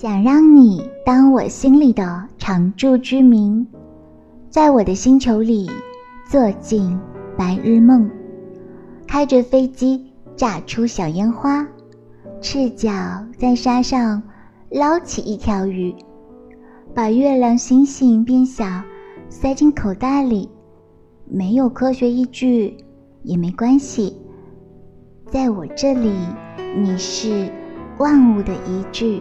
想让你当我心里的常住居民，在我的星球里做尽白日梦，开着飞机炸出小烟花，赤脚在沙上捞起一条鱼，把月亮、星星变小塞进口袋里。没有科学依据也没关系，在我这里，你是万物的依据。